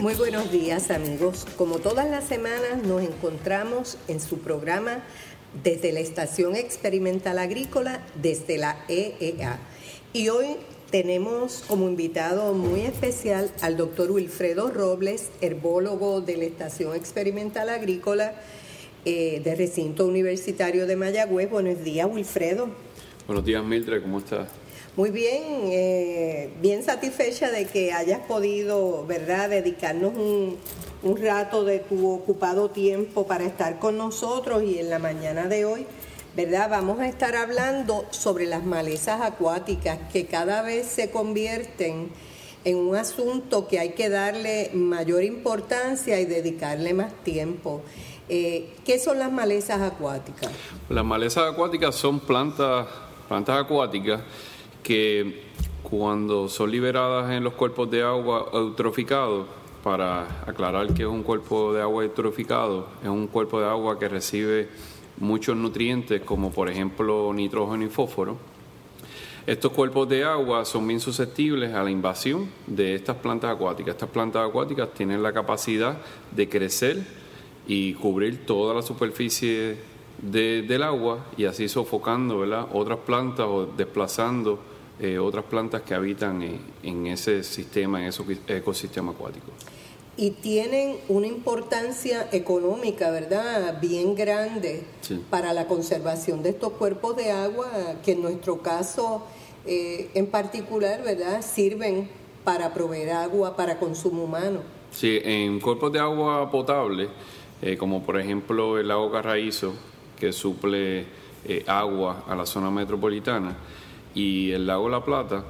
Muy buenos días amigos. Como todas las semanas nos encontramos en su programa desde la Estación Experimental Agrícola, desde la EEA. Y hoy tenemos como invitado muy especial al doctor Wilfredo Robles, herbólogo de la Estación Experimental Agrícola eh, del recinto universitario de Mayagüez. Buenos días, Wilfredo. Buenos días, Mildred, ¿cómo estás? Muy bien, eh, bien satisfecha de que hayas podido, ¿verdad?, dedicarnos un, un rato de tu ocupado tiempo para estar con nosotros y en la mañana de hoy, ¿verdad? Vamos a estar hablando sobre las malezas acuáticas que cada vez se convierten en un asunto que hay que darle mayor importancia y dedicarle más tiempo. Eh, ¿Qué son las malezas acuáticas? Las malezas acuáticas son plantas, plantas acuáticas que cuando son liberadas en los cuerpos de agua eutroficados, para aclarar que es un cuerpo de agua eutroficado, es un cuerpo de agua que recibe muchos nutrientes como por ejemplo nitrógeno y fósforo. Estos cuerpos de agua son bien susceptibles a la invasión de estas plantas acuáticas. Estas plantas acuáticas tienen la capacidad de crecer y cubrir toda la superficie del agua y así sofocando otras plantas o desplazando eh, otras plantas que habitan en, ese sistema, en ese ecosistema acuático. Y tienen una importancia económica, ¿verdad? Bien grande para la conservación de estos cuerpos de agua, que en nuestro caso eh, en particular, ¿verdad? Sirven para proveer agua para consumo humano. Sí, en cuerpos de agua potable, eh, como por ejemplo el lago Carraízo, que suple agua a la zona metropolitana, y el lago La Plata,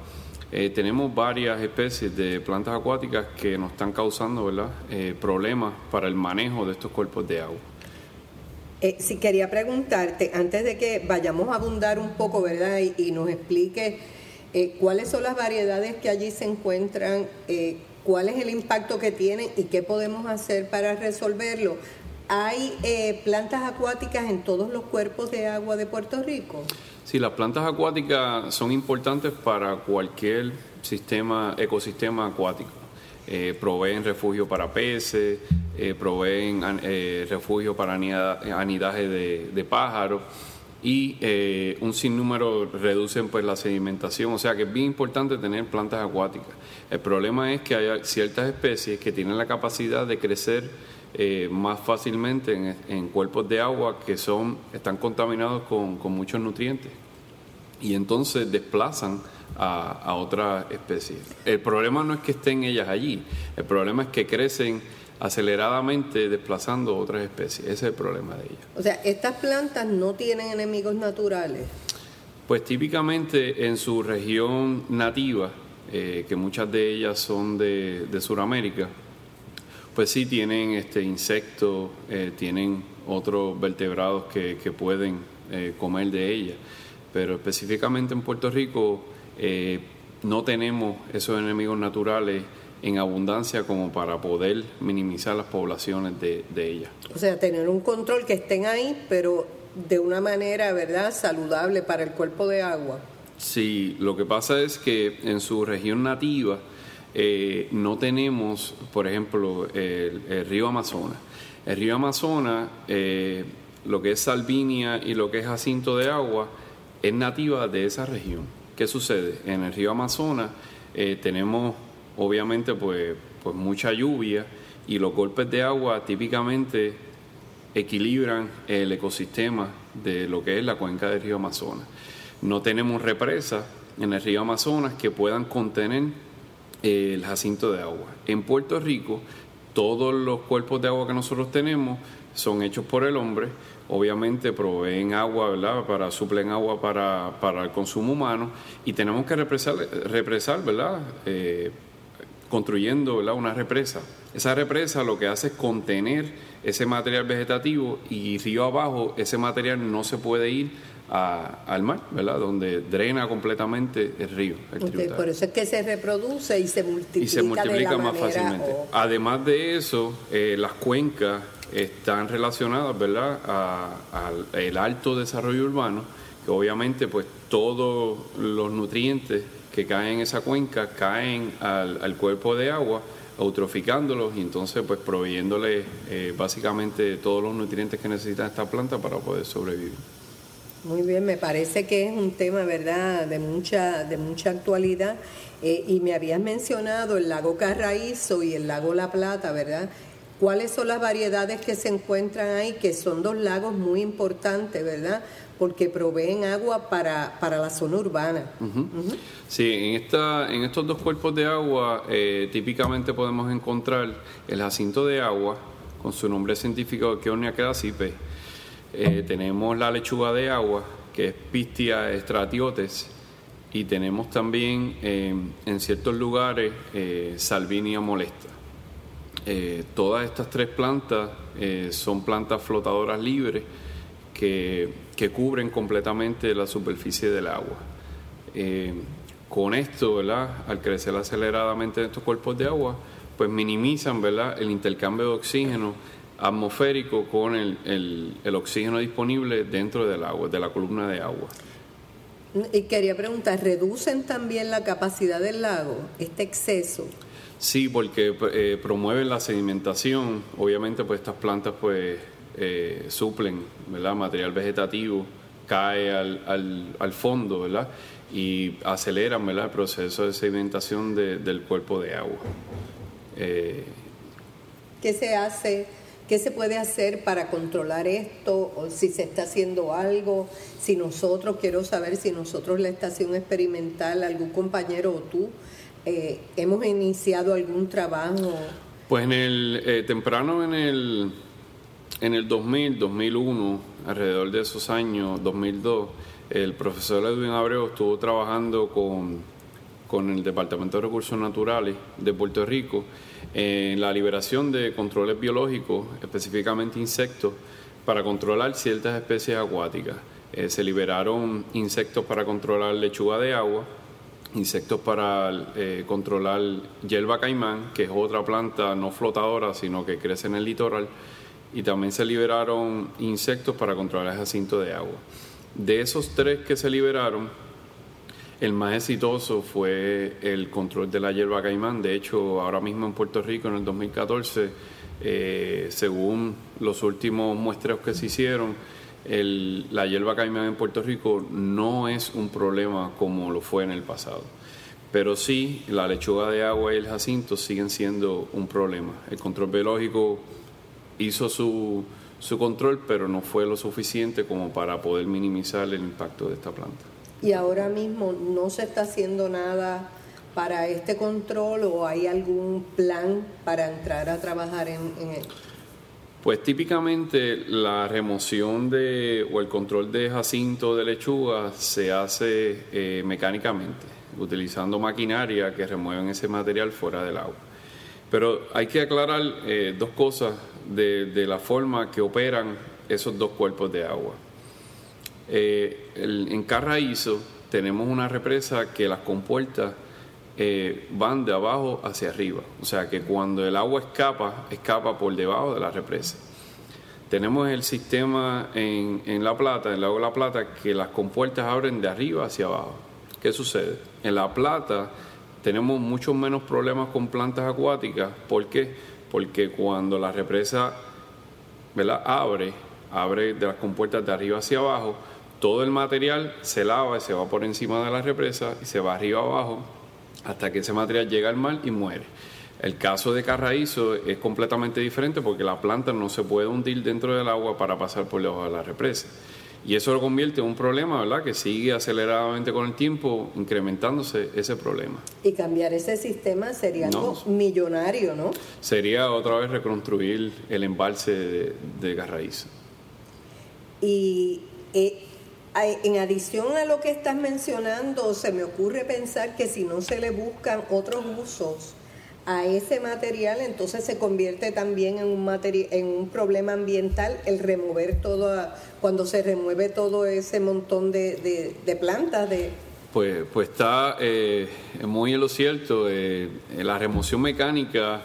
eh, tenemos varias especies de plantas acuáticas que nos están causando ¿verdad? Eh, problemas para el manejo de estos cuerpos de agua. Eh, si quería preguntarte, antes de que vayamos a abundar un poco, ¿verdad? Y, nos explique cuáles son las variedades que allí se encuentran, cuál es el impacto que tienen y qué podemos hacer para resolverlo. ¿Hay plantas acuáticas en todos los cuerpos de agua de Puerto Rico? Sí, las plantas acuáticas son importantes para cualquier sistema, ecosistema acuático. Eh, proveen refugio para peces, eh, proveen eh, refugio para anidaje de, pájaros y un sinnúmero reducen pues la sedimentación, o sea que es bien importante tener plantas acuáticas. El problema es que hay ciertas especies que tienen la capacidad de crecer más fácilmente en, cuerpos de agua que son están contaminados con, con muchos nutrientes y entonces desplazan a, a otras especies. El problema no es que estén ellas allí, el problema es que crecen aceleradamente desplazando otras especies. Ese es el problema de ellas. O sea, estas plantas no tienen enemigos naturales. Pues típicamente en su región nativa, eh, que muchas de ellas son de, de Sudamérica, pues sí tienen este insectos, eh, tienen otros vertebrados que, que pueden eh, comer de ellas pero específicamente en Puerto Rico eh, no tenemos esos enemigos naturales en abundancia como para poder minimizar las poblaciones de, de ellas. O sea, tener un control que estén ahí, pero de una manera, ¿verdad?, saludable para el cuerpo de agua. Sí, lo que pasa es que en su región nativa eh, no tenemos, por ejemplo, el, río Amazonas. El río Amazonas, eh, lo que es Salvinia y lo que es Jacinto de Agua, es nativa de esa región. ¿Qué sucede? En el río Amazonas eh, tenemos obviamente pues, pues mucha lluvia y los golpes de agua típicamente equilibran el ecosistema de lo que es la cuenca del río Amazonas. No tenemos represas en el río Amazonas que puedan contener el jacinto de agua. En Puerto Rico, todos los cuerpos de agua que nosotros tenemos son hechos por el hombre obviamente proveen agua, ¿verdad? Para, suplen agua para, para el consumo humano y tenemos que represar, represar ¿verdad? Eh, construyendo ¿verdad? una represa. Esa represa lo que hace es contener ese material vegetativo y río abajo ese material no se puede ir al mar, ¿verdad? Donde drena completamente el río. por eso es que se reproduce y se multiplica. Y se multiplica más fácilmente. Además de eso, eh, las cuencas están relacionadas, ¿verdad?, al alto desarrollo urbano, que obviamente pues todos los nutrientes que caen en esa cuenca caen al, cuerpo de agua eutroficándolos y entonces pues proveyéndole eh, básicamente todos los nutrientes que necesita esta planta para poder sobrevivir. Muy bien, me parece que es un tema, ¿verdad?, de mucha, de mucha actualidad. Eh, y me habías mencionado el lago Carraízo y el lago La Plata, ¿verdad? ¿Cuáles son las variedades que se encuentran ahí? Que son dos lagos muy importantes, ¿verdad? Porque proveen agua para, la zona urbana. Sí, en, esta, en estos dos cuerpos de agua eh, típicamente podemos encontrar el jacinto de agua, con su nombre científico Keonia quedacipe. Eh, tenemos la lechuga de agua, que es Pistia stratiotes, y tenemos también eh, en ciertos lugares eh, Salvinia molesta. Todas estas tres plantas son plantas flotadoras libres que, que, cubren completamente la superficie del agua. Con esto, ¿verdad? al crecer aceleradamente en estos cuerpos de agua, pues minimizan ¿verdad? el intercambio de oxígeno atmosférico con el, el, el oxígeno disponible dentro del agua, de la columna de agua. Y quería preguntar, ¿reducen también la capacidad del lago, este exceso? Sí, porque eh, promueven la sedimentación. Obviamente, pues estas plantas pues eh, suplen, ¿verdad? Material vegetativo cae al, al, al, fondo, ¿verdad? Y aceleran, ¿verdad? El proceso de sedimentación del cuerpo de agua. Eh, ¿Qué se hace? ¿Qué se puede hacer para controlar esto? O si se está haciendo algo, si nosotros, quiero saber si nosotros la estación experimental, algún compañero o tú, eh, hemos iniciado algún trabajo? Pues en el eh, temprano en el en el 2000, 2001, alrededor de esos años, 2002, el profesor Edwin Abreu estuvo trabajando con, con el Departamento de Recursos Naturales de Puerto Rico en la liberación de controles biológicos, específicamente insectos, para controlar ciertas especies acuáticas. Eh, se liberaron insectos para controlar lechuga de agua, insectos para eh, controlar hierba caimán, que es otra planta no flotadora, sino que crece en el litoral, y también se liberaron insectos para controlar el jacinto de agua. De esos tres que se liberaron, el más exitoso fue el control de la hierba caimán. De hecho, ahora mismo en Puerto Rico, en el 2014, eh, según los últimos muestreos que se hicieron, la hierba caimán en Puerto Rico no es un problema como lo fue en el pasado. Pero sí, la lechuga de agua y el jacinto siguen siendo un problema. El control biológico hizo su, su control, pero no fue lo suficiente como para poder minimizar el impacto de esta planta. ¿Y ahora mismo no se está haciendo nada para este control o hay algún plan para entrar a trabajar en, en él? Pues típicamente la remoción de o el control de jacinto de lechuga se hace eh, mecánicamente, utilizando maquinaria que remueven ese material fuera del agua. Pero hay que aclarar eh, dos cosas de, de, la forma que operan esos dos cuerpos de agua. Eh, en Carraízo tenemos una represa que las compuertas eh, van de abajo hacia arriba. O sea que cuando el agua escapa, escapa por debajo de la represa. Tenemos el sistema en, en La Plata, en el lago de La Plata, que las compuertas abren de arriba hacia abajo. ¿Qué sucede? En La Plata tenemos muchos menos problemas con plantas acuáticas. ¿Por qué? Porque cuando la represa ¿verdad? abre, abre de las compuertas de arriba hacia abajo, todo el material se lava y se va por encima de la represa y se va arriba abajo hasta que ese material llega al mar y muere. El caso de Carraízo es completamente diferente porque la planta no se puede hundir dentro del agua para pasar por debajo de la represa. Y eso lo convierte en un problema, ¿verdad? Que sigue aceleradamente con el tiempo incrementándose ese problema. Y cambiar ese sistema sería algo millonario, ¿no? Sería otra vez reconstruir el embalse de, de. Y eh, en adición a lo que estás mencionando, se me ocurre pensar que si no se le buscan otros usos a ese material, entonces se convierte también en un, en un problema ambiental el remover todo, cuando se remueve todo ese montón de, plantas. De... Pues, pues está eh, muy en lo cierto, eh, la remoción mecánica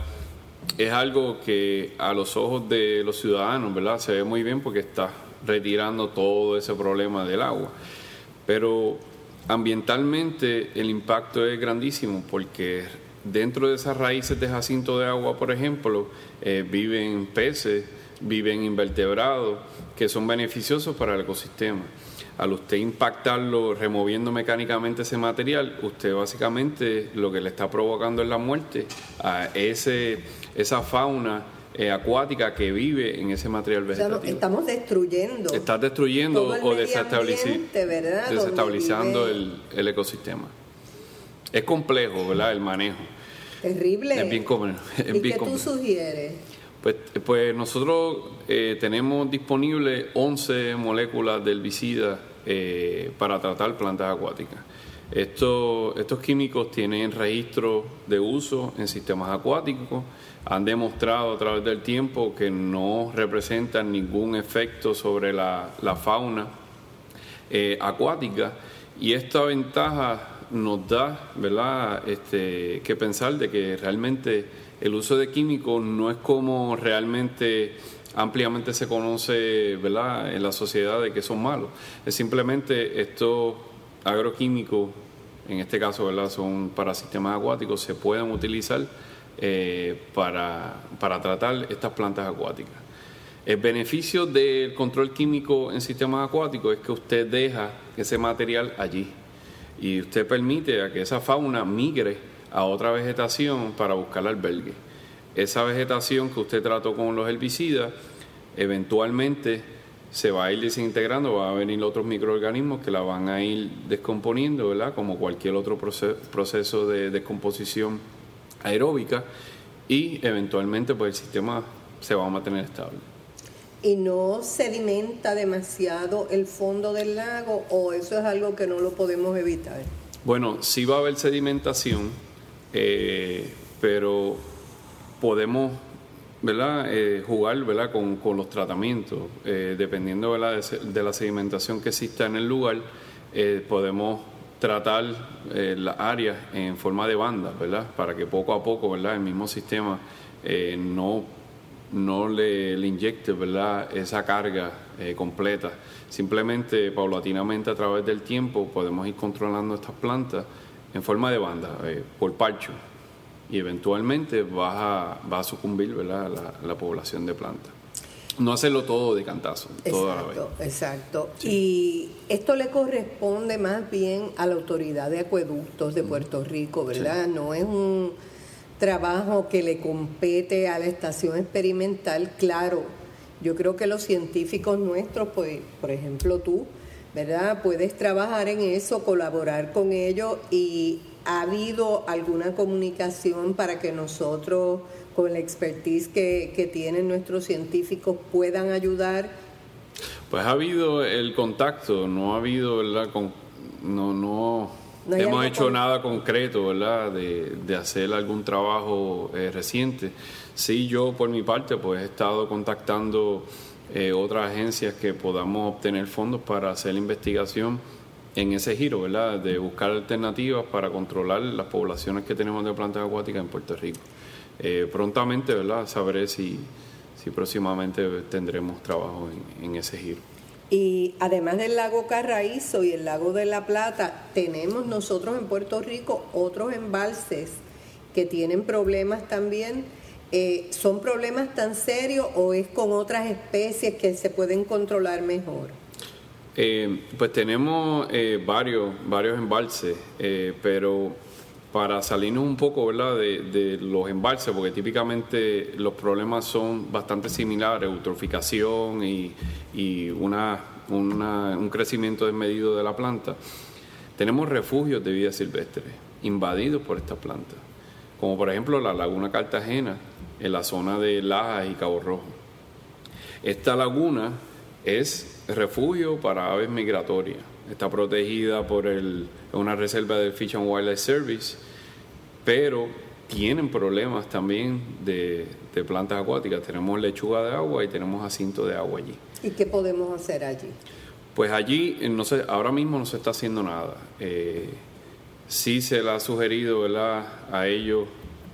es algo que a los ojos de los ciudadanos, ¿verdad? Se ve muy bien porque está retirando todo ese problema del agua. Pero ambientalmente el impacto es grandísimo porque dentro de esas raíces de jacinto de agua, por ejemplo, eh, viven peces, viven invertebrados que son beneficiosos para el ecosistema. Al usted impactarlo removiendo mecánicamente ese material, usted básicamente lo que le está provocando es la muerte a ese, esa fauna eh, acuática que vive en ese material vegetativo. estamos destruyendo. Estás destruyendo o desestabilizando el, el ecosistema. Es complejo, ¿verdad? El manejo. Terrible. Es bien común. ¿Y qué tú sugieres? Pues, pues nosotros eh, tenemos disponibles 11 moléculas de herbicida eh, para tratar plantas acuáticas. Estos, estos químicos tienen registro de uso en sistemas acuáticos, han demostrado a través del tiempo que no representan ningún efecto sobre la, fauna eh, acuática y esta ventaja nos da ¿verdad? Este, que pensar de que realmente el uso de químicos no es como realmente ampliamente se conoce ¿verdad? en la sociedad de que son malos. Es simplemente estos agroquímicos, en este caso ¿verdad? son para sistemas acuáticos, se pueden utilizar eh, para, para tratar estas plantas acuáticas. El beneficio del control químico en sistemas acuáticos es que usted deja ese material allí y usted permite a que esa fauna migre a otra vegetación para buscar albergue. Esa vegetación que usted trató con los herbicidas, eventualmente se va a ir desintegrando, va a venir otros microorganismos que la van a ir descomponiendo, ¿verdad? Como cualquier otro proceso de descomposición aeróbica y eventualmente pues el sistema se va a mantener estable y no sedimenta demasiado el fondo del lago o eso es algo que no lo podemos evitar? Bueno, sí va a haber sedimentación, eh, pero podemos ¿verdad? Eh, jugar ¿verdad? Con, los tratamientos. Eh, dependiendo ¿verdad? De, la sedimentación que exista en el lugar, podemos tratar las áreas en forma de banda, ¿verdad? para que poco a poco ¿verdad? el mismo sistema no no le, inyecte ¿verdad? esa carga completa. Simplemente, paulatinamente, a través del tiempo, podemos ir controlando estas plantas en forma de banda, eh, por parcho. Y eventualmente va a, a sucumbir ¿verdad? La, población de plantas. No hacerlo todo de cantazo, toda la vez. Exacto. Y esto le corresponde más bien a la autoridad de acueductos de Puerto Rico, ¿verdad? No es un trabajo que le compete a la estación experimental, claro, yo creo que los científicos nuestros, pues, por ejemplo tú, ¿verdad? Puedes trabajar en eso, colaborar con ellos y ha habido alguna comunicación para que nosotros, con la expertise que, que tienen nuestros científicos, puedan ayudar. Pues ha habido el contacto, no ha habido, ¿verdad? Con, no, no, hemos hecho nada concreto, ¿verdad? De, hacer algún trabajo eh, reciente. Sí, yo por mi parte, pues he estado contactando eh, otras agencias que podamos obtener fondos para hacer la investigación en ese giro, ¿verdad? De buscar alternativas para controlar las poblaciones que tenemos de plantas acuáticas en Puerto Rico. Eh, prontamente, ¿verdad? Sabré si, si próximamente tendremos trabajo en, ese giro. Y además del lago Carraízo y el lago de la Plata, tenemos nosotros en Puerto Rico otros embalses que tienen problemas también. Eh, ¿Son problemas tan serios o es con otras especies que se pueden controlar mejor? Eh, pues tenemos eh, varios, varios embalses, pero para salirnos un poco ¿verdad? De, los embalses, porque típicamente los problemas son bastante similares, eutroficación y, un crecimiento desmedido de la planta, tenemos refugios de vida silvestre invadidos por estas plantas, como por ejemplo la laguna Cartagena, en la zona de Lajas y Cabo Rojo. Esta laguna es refugio para aves migratorias, está protegida por el, una reserva del Fish and Wildlife Service, pero tienen problemas también de, de plantas acuáticas. Tenemos lechuga de agua y tenemos jacinto de agua allí. ¿Y qué podemos hacer allí? Pues allí, eh, no sé, ahora mismo no se está haciendo nada. Eh, sí se le ha sugerido ¿verdad? a ellos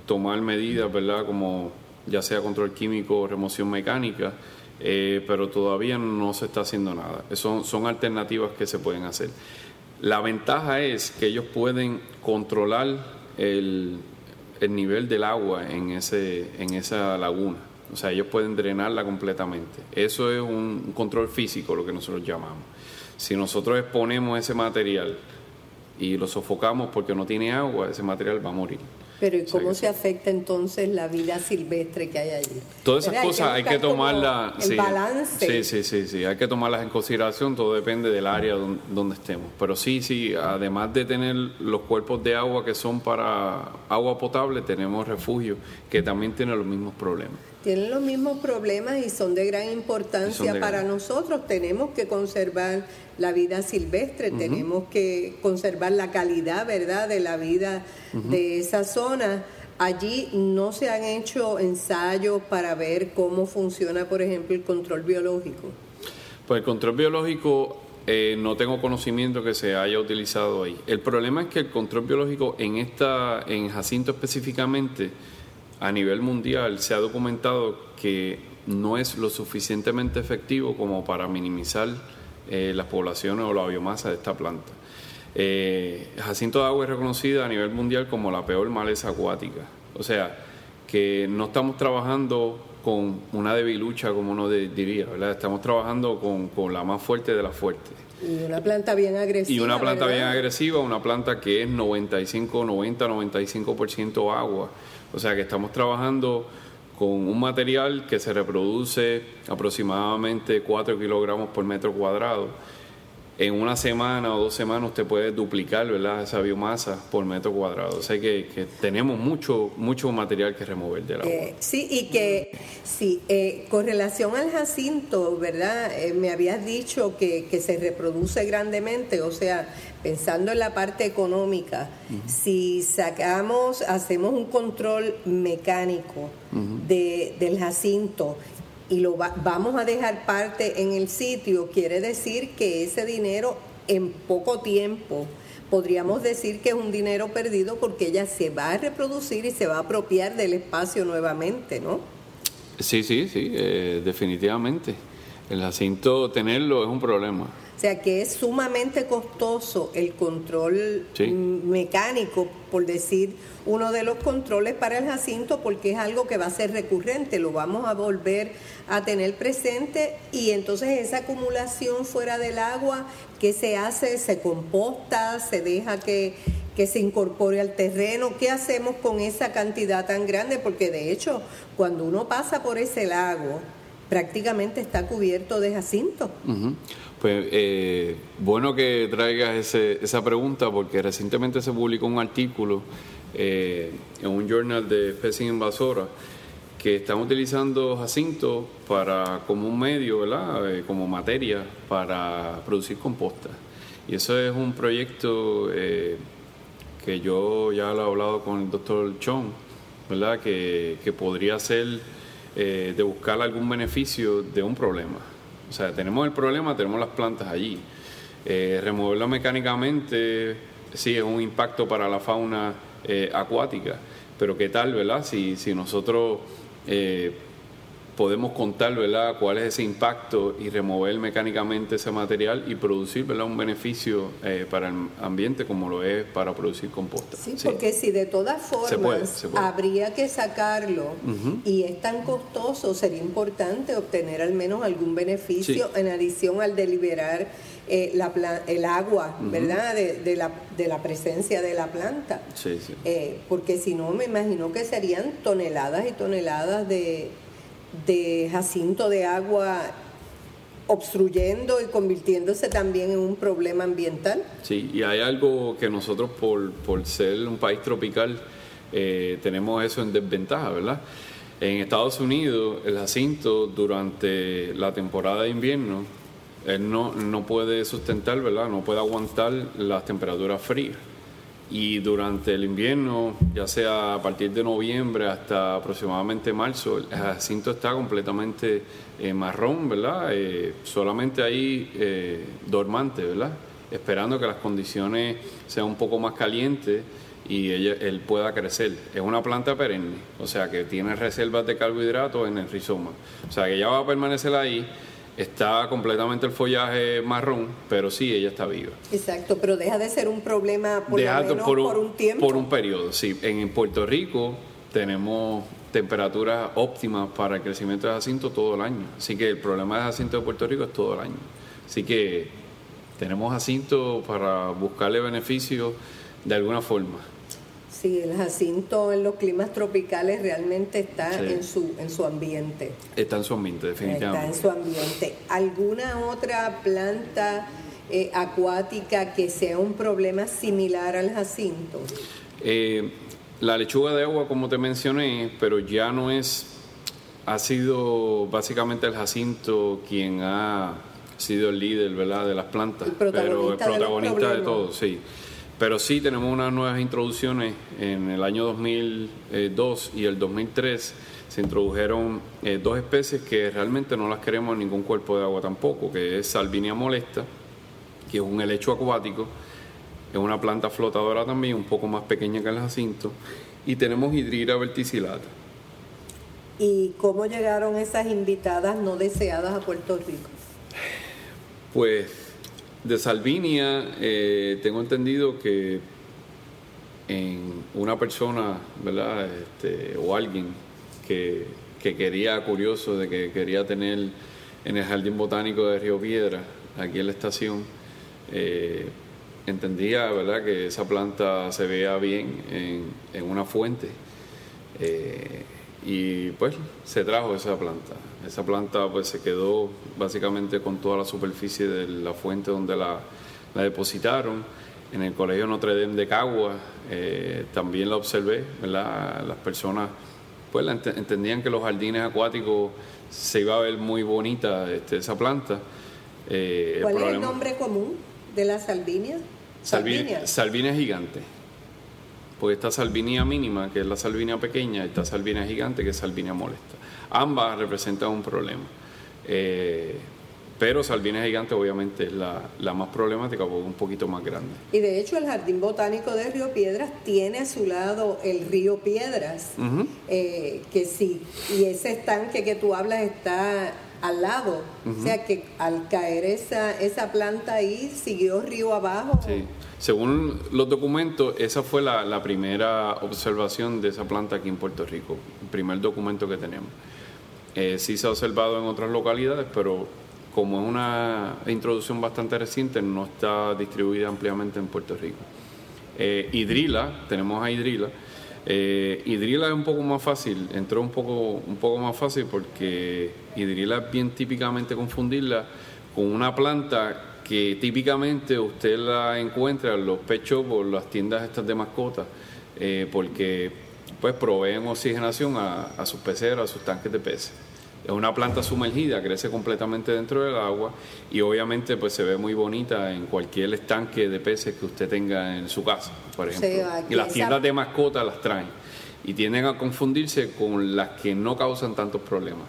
tomar medidas, ¿verdad? como ya sea control químico o remoción mecánica, eh, pero todavía no se está haciendo nada. Son, son alternativas que se pueden hacer. La ventaja es que ellos pueden controlar el, el nivel del agua en, ese, en esa laguna. O sea, ellos pueden drenarla completamente. Eso es un control físico, lo que nosotros llamamos. Si nosotros exponemos ese material y lo sofocamos porque no tiene agua, ese material va a morir. Pero ¿y cómo se afecta entonces la vida silvestre que hay allí? Todas esas cosas hay que, tomarlas. El balance. Sí, sí, sí, sí, hay que tomarlas en consideración, todo depende del área donde, estemos. Pero sí, sí, además de tener los cuerpos de agua que son para agua potable, tenemos refugios que también tienen los mismos problemas tienen los mismos problemas y son de gran importancia para nosotros. Tenemos que conservar la vida silvestre, tenemos que conservar la calidad, ¿verdad?, de la vida de esa zona. Allí no se han hecho ensayos para ver cómo funciona, por ejemplo, el control biológico. Pues el control biológico eh, no tengo conocimiento que se haya utilizado ahí. El problema es que el control biológico en esta, en Jacinto específicamente, a nivel mundial se ha documentado que no es lo suficientemente efectivo como para minimizar eh, las poblaciones o la biomasa de esta planta. Eh, Jacinto de Agua es reconocida a nivel mundial como la peor maleza acuática. O sea, que no estamos trabajando con una debilucha, como uno diría, ¿verdad? Estamos trabajando con, la más fuerte de las fuertes. Y una planta bien agresiva. Y una planta bien agresiva, una planta que es 95, 90, 95% agua. O sea que estamos trabajando con un material que se reproduce aproximadamente 4 kilogramos por metro cuadrado. En una semana o dos semanas usted puede duplicar ¿verdad? esa biomasa por metro cuadrado. O sea que, tenemos mucho, mucho material que remover del agua. Eh, sí, y que sí, eh, con relación al jacinto, ¿verdad? Eh, me habías dicho que, que se reproduce grandemente, o sea, pensando en la parte económica, si sacamos, hacemos un control mecánico de, del jacinto y lo vamos a dejar parte en el sitio, quiere decir que ese dinero en poco tiempo podríamos decir que es un dinero perdido porque ella se va a reproducir y se va a apropiar del espacio nuevamente, ¿no? Sí, sí, sí, eh, definitivamente. El jacinto tenerlo es un problema. O sea que es sumamente costoso el control mecánico, por decir uno de los controles para el jacinto, porque es algo que va a ser recurrente, lo vamos a volver a tener presente y entonces esa acumulación fuera del agua, ¿qué se hace? Se composta, se deja que, que se incorpore al terreno. ¿Qué hacemos con esa cantidad tan grande? Porque de hecho, cuando uno pasa por ese lago, prácticamente está cubierto de jacinto. Pues eh, bueno que traigas ese, esa pregunta porque recientemente se publicó un artículo eh, en un journal de especies invasoras que están utilizando jacinto para como un medio, ¿verdad? Eh, como materia para producir composta. Y eso es un proyecto que yo ya lo he hablado con el doctor Chong, ¿verdad? Que, que podría ser de buscar algún beneficio de un problema. O sea, tenemos el problema, tenemos las plantas allí. Eh, removerlo mecánicamente sí es un impacto para la fauna eh, acuática, pero ¿qué tal, verdad? Si, si nosotros eh, podemos contar ¿verdad? cuál es ese impacto y remover mecánicamente ese material y producir ¿verdad? un beneficio eh, para el ambiente como lo es para producir composta. Sí, porque si de todas formas habría que sacarlo y es tan costoso, sería importante obtener al menos algún beneficio en adición al deliberar eh, la, el agua, ¿verdad? De, la, de la presencia de la planta. Sí, eh, porque si no, me imagino que serían toneladas y toneladas de de jacinto de agua obstruyendo y convirtiéndose también en un problema ambiental. Sí, y hay algo que nosotros por, por ser un país tropical eh, tenemos eso en desventaja, ¿verdad? En Estados Unidos el jacinto durante la temporada de invierno él no, no puede sustentar, ¿verdad? No puede aguantar las temperaturas frías. Y durante el invierno, ya sea a partir de noviembre hasta aproximadamente marzo, el jacinto está completamente eh, marrón, ¿verdad? Eh, solamente ahí eh, dormante, ¿verdad? Esperando que las condiciones sean un poco más calientes y él pueda crecer. Es una planta perenne, o sea que tiene reservas de carbohidratos en el rizoma. O sea que ya va a permanecer ahí está completamente el follaje marrón, pero sí, ella está viva. Exacto, pero deja de ser un problema por, por, un, tiempo. Por un periodo, sí. En Puerto Rico tenemos temperaturas óptimas para el crecimiento de jacinto todo el año. Así que el problema de jacinto de Puerto Rico es todo el año. Así que tenemos jacinto para buscarle beneficios de alguna forma. Sí, el jacinto en los climas tropicales realmente está en, su, en su ambiente. Está en su ambiente, definitivamente. Está en su ambiente. ¿Alguna otra planta eh, acuática que sea un problema similar al jacinto? Eh, la lechuga de agua, como te mencioné, pero ya no es, ha sido básicamente el jacinto quien ha sido el líder, ¿verdad?, de las plantas, pero el protagonista de todo, sí. Pero sí tenemos unas nuevas introducciones. En el año 2002 y el 2003 se introdujeron eh, dos especies que realmente no las queremos en ningún cuerpo de agua tampoco, que es Salvinia molesta, que es un helecho acuático, es una planta flotadora también, un poco más pequeña que el jacinto, y tenemos Hidrira verticillata. ¿Y cómo llegaron esas invitadas no deseadas a Puerto Rico? Pues de Salvinia, eh, tengo entendido que en una persona, ¿verdad? Este, o alguien que, quería, curioso, de que quería tener en el Jardín Botánico de Río Piedra, aquí en la estación, eh, entendía, ¿verdad?, que esa planta se veía bien en, una fuente. Eh, y pues se trajo esa planta. Esa planta pues se quedó básicamente con toda la superficie de la fuente donde la, depositaron. En el Colegio Notre Dame de Cagua eh, también la observé, Las personas pues entendían que los jardines acuáticos se iba a ver muy bonita este, esa planta. Eh, ¿Cuál es el nombre común de la salvinia? Salvinia, salvinia gigante pues está salvinia mínima, que es la salvinia pequeña, y está salvinia gigante, que es salvinia molesta. Ambas representan un problema. Eh, pero Salvinia Gigante obviamente es la, más problemática porque es un poquito más grande. Y de hecho el Jardín Botánico de Río Piedras tiene a su lado el río Piedras, eh, que sí, y ese estanque que tú hablas está al lado, o sea que al caer esa, esa planta ahí siguió río abajo. Sí. Según los documentos, esa fue la, primera observación de esa planta aquí en Puerto Rico, el primer documento que tenemos. Eh, sí se ha observado en otras localidades, pero como es una introducción bastante reciente, no está distribuida ampliamente en Puerto Rico. Eh, hidrila, tenemos a Hidrila. Eh, hidrila es un poco más fácil, entró un poco, un poco más fácil porque Hidrila es bien típicamente confundirla con una planta que típicamente usted la encuentra en los pechos por las tiendas estas de mascotas, eh, porque pues proveen oxigenación a, sus peceras, a sus tanques de peces. Es una planta sumergida, crece completamente dentro del agua y obviamente pues se ve muy bonita en cualquier estanque de peces que usted tenga en su casa, por ejemplo. y las tiendas de mascotas las traen y tienden a confundirse con las que no causan tantos problemas,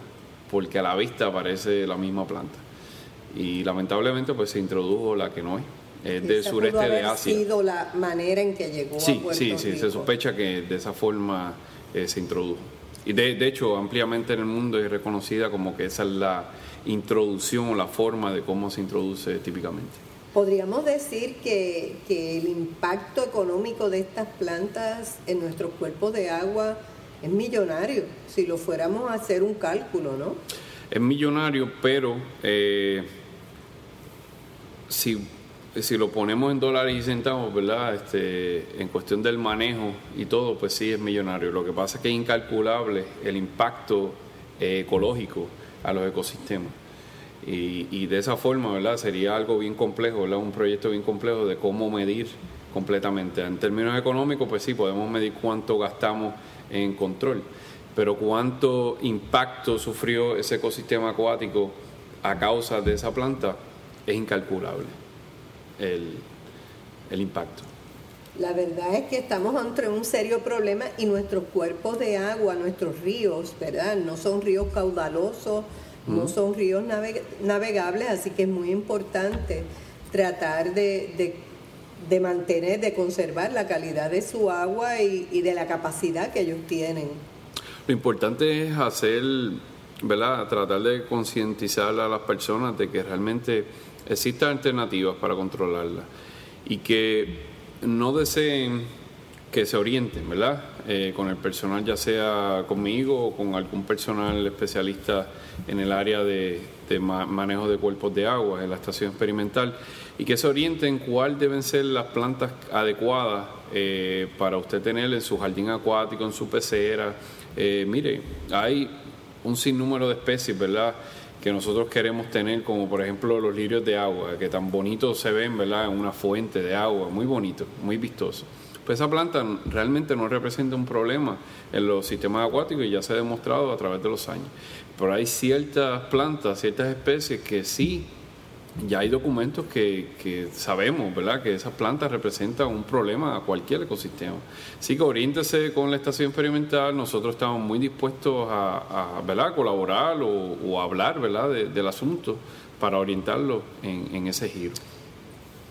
porque a la vista parece la misma planta y lamentablemente pues se introdujo la que no es. Es del sureste de Asia. sido la manera en que llegó sí, a Puerto Sí, sí, se sospecha que de esa forma eh, se introdujo. Y de, de, hecho, ampliamente en el mundo es reconocida como que esa es la introducción o la forma de cómo se introduce típicamente. Podríamos decir que, que el impacto económico de estas plantas en nuestros cuerpos de agua es millonario, si lo fuéramos a hacer un cálculo, ¿no? Es millonario, pero eh, si, si lo ponemos en dólares y centavos, ¿verdad? Este, en cuestión del manejo y todo, pues sí es millonario. Lo que pasa es que es incalculable el impacto eh, ecológico a los ecosistemas. Y, y, de esa forma, ¿verdad? Sería algo bien complejo, ¿verdad? Un proyecto bien complejo de cómo medir completamente. En términos económicos, pues sí, podemos medir cuánto gastamos en control, pero cuánto impacto sufrió ese ecosistema acuático a causa de esa planta es incalculable el, impacto. La verdad es que estamos ante un serio problema y nuestros cuerpos de agua, nuestros ríos, ¿verdad? No son ríos caudalosos, no son ríos navegables, así que es muy importante tratar de, mantener, de conservar la calidad de su agua y, de la capacidad que ellos tienen. Lo importante es hacer, ¿verdad? Tratar de concientizar a las personas de que realmente existen alternativas para controlarla y que no deseen que se orienten, ¿verdad? Eh, con el personal, ya sea conmigo o con algún personal especialista en el área de, manejo de cuerpos de agua en la estación experimental y que se orienten cuáles deben ser las plantas adecuadas eh, para usted tener en su jardín acuático, en su pecera. Eh, mire, hay un sinnúmero de especies, ¿verdad? Que nosotros queremos tener, como por ejemplo los lirios de agua, que tan bonitos se ven, ¿verdad? En una fuente de agua, muy bonito, muy vistoso. Pues esa planta realmente no representa un problema en los sistemas acuáticos y ya se ha demostrado a través de los años. Pero hay ciertas plantas, ciertas especies que sí ya hay documentos que, sabemos, ¿verdad?, que esas plantas representan un problema a cualquier ecosistema. Así que oriéntese con la estación experimental, nosotros estamos muy dispuestos a, ¿verdad?, colaborar o, hablar, ¿verdad?, del asunto para orientarlo en, en ese giro.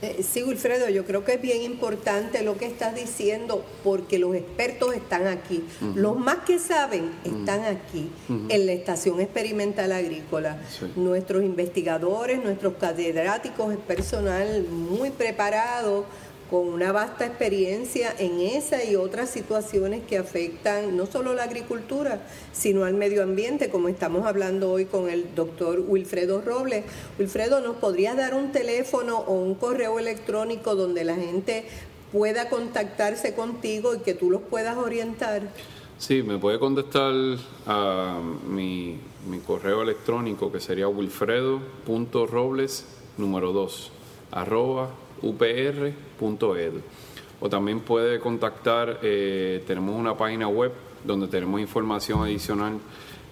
Eh, sí, Wilfredo, yo creo que es bien importante lo que estás diciendo porque los expertos están aquí. Los más que saben están aquí en la Estación Experimental Agrícola. Nuestros investigadores, nuestros catedráticos, es personal muy preparado con una vasta experiencia en esa y otras situaciones que afectan no solo la agricultura, sino al medio ambiente, como estamos hablando hoy con el doctor Wilfredo Robles. Wilfredo, ¿nos podrías dar un teléfono o un correo electrónico donde la gente pueda contactarse contigo y que tú los puedas orientar? Sí, me puede contestar a mi, mi correo electrónico que sería wilfredo.robles número 2 arroba O también puede contactar, eh, tenemos una página web donde tenemos información adicional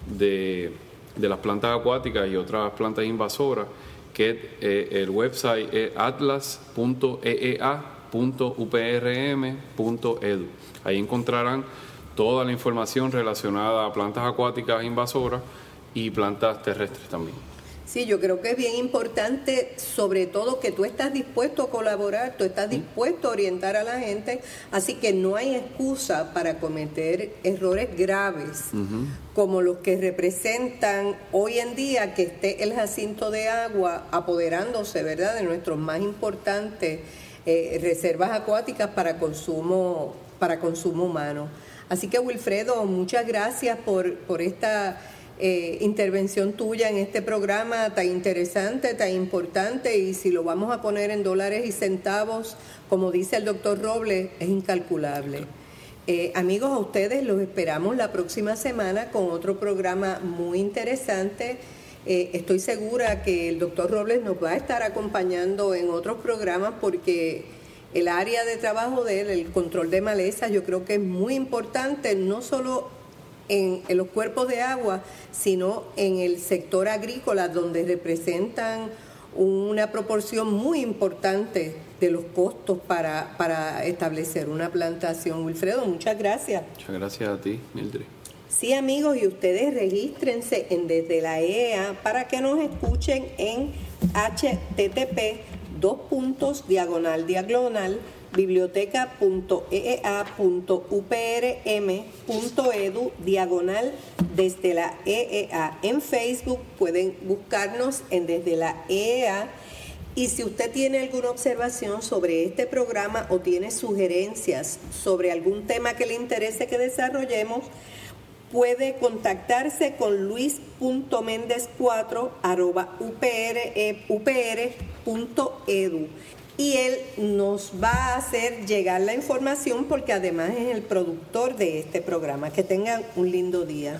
de, las plantas acuáticas y otras plantas invasoras, que eh, el website es atlas.eea.uprm.edu. Ahí encontrarán toda la información relacionada a plantas acuáticas invasoras y plantas terrestres también. Sí, yo creo que es bien importante, sobre todo que tú estás dispuesto a colaborar, tú estás dispuesto a orientar a la gente, así que no hay excusa para cometer errores graves como los que representan hoy en día que esté el jacinto de agua apoderándose, ¿verdad?, de nuestros más importantes eh, reservas acuáticas para consumo, para consumo humano. Así que Wilfredo, muchas gracias por, por esta eh, intervención tuya en este programa tan interesante, tan importante y si lo vamos a poner en dólares y centavos, como dice el doctor Robles, es incalculable. Eh, amigos, a ustedes los esperamos la próxima semana con otro programa muy interesante. Eh, estoy segura que el doctor Robles nos va a estar acompañando en otros programas porque el área de trabajo de él, el control de malezas, yo creo que es muy importante, no solo en, los cuerpos de agua, sino en el sector agrícola, donde representan una proporción muy importante de los costos para, para establecer una plantación. Wilfredo, muchas gracias. Muchas gracias a ti, Mildred. Sí, amigos, y ustedes regístrense en Desde la EA para que nos escuchen en http dos puntos diagonal diagonal biblioteca.eea.uprm.edu diagonal desde la EEA. En Facebook pueden buscarnos en desde la EEA. Y si usted tiene alguna observación sobre este programa o tiene sugerencias sobre algún tema que le interese que desarrollemos, puede contactarse con luis.méndez4 upr.edu y él nos va a hacer llegar la información porque además es el productor de este programa. Que tengan un lindo día.